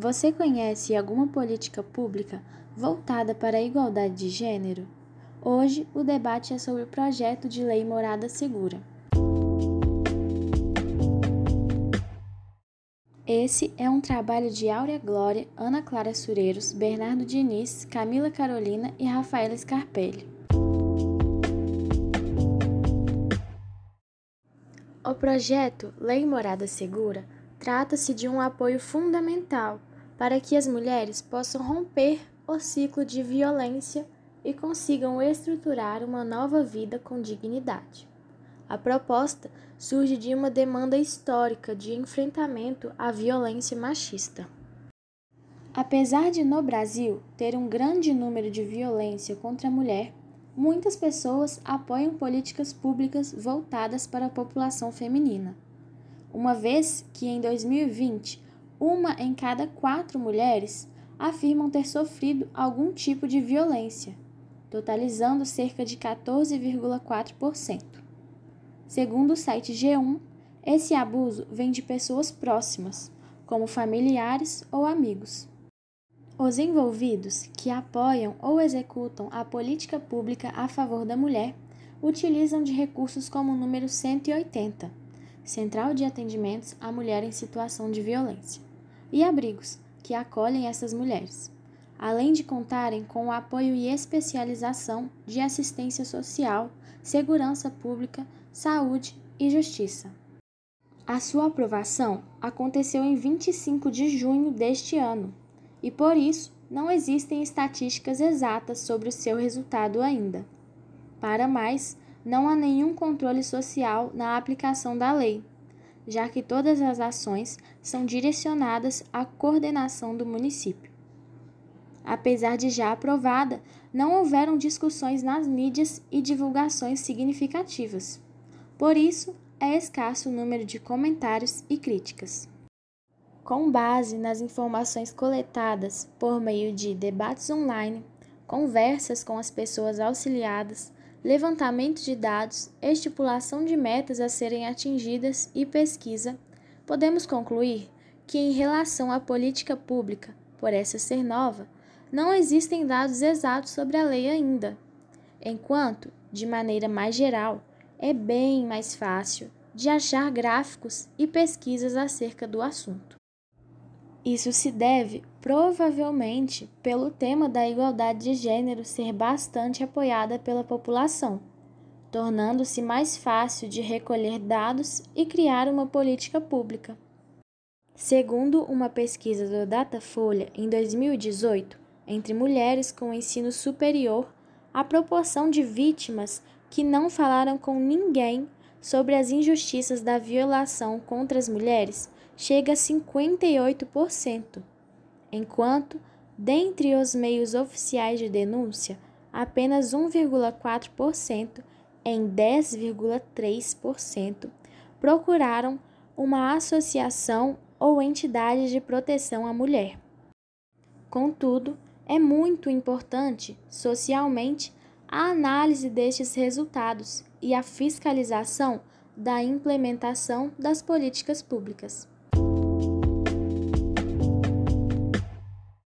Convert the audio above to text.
Você conhece alguma política pública voltada para a igualdade de gênero? Hoje, o debate é sobre o projeto de lei Morada Segura. Esse é um trabalho de Áurea Glória, Ana Clara Sureiros, Bernardo Diniz, Camila Carolina e Rafaela Scarpelli. O projeto Lei Morada Segura trata-se de um apoio fundamental para que as mulheres possam romper o ciclo de violência e consigam estruturar uma nova vida com dignidade. A proposta surge de uma demanda histórica de enfrentamento à violência machista. Apesar de no Brasil ter um grande número de violência contra a mulher, muitas pessoas apoiam políticas públicas voltadas para a população feminina. Uma vez que em 2020, uma em cada quatro mulheres afirmam ter sofrido algum tipo de violência, totalizando cerca de 14,4%. Segundo o site G1, esse abuso vem de pessoas próximas, como familiares ou amigos. Os envolvidos que apoiam ou executam a política pública a favor da mulher utilizam de recursos como o número 180, Central de Atendimentos à Mulher em Situação de Violência, e abrigos, que acolhem essas mulheres, além de contarem com o apoio e especialização de assistência social, segurança pública, saúde e justiça. A sua aprovação aconteceu em 25 de junho deste ano e por isso não existem estatísticas exatas sobre o seu resultado ainda. Para mais, não há nenhum controle social na aplicação da lei, já que todas as ações são direcionadas à coordenação do município. Apesar de já aprovada, não houveram discussões nas mídias e divulgações significativas. Por isso, é escasso o número de comentários e críticas com base nas informações coletadas por meio de debates online, conversas com as pessoas auxiliadas, levantamento de dados, estipulação de metas a serem atingidas e pesquisa, podemos concluir que, em relação à política pública, por essa ser nova, não existem dados exatos sobre a lei ainda, enquanto, de maneira mais geral, é bem mais fácil de achar gráficos e pesquisas acerca do assunto. Isso se deve, provavelmente, pelo tema da igualdade de gênero ser bastante apoiada pela população, tornando-se mais fácil de recolher dados e criar uma política pública. Segundo uma pesquisa do Datafolha em 2018, entre mulheres com ensino superior, a proporção de vítimas que não falaram com ninguém sobre as injustiças da violação contra as mulheres chega a 58%, enquanto, dentre os meios oficiais de denúncia, apenas 1,4% em 10,3% procuraram uma associação ou entidade de proteção à mulher. Contudo, é muito importante, socialmente, a análise destes resultados e a fiscalização da implementação das políticas públicas.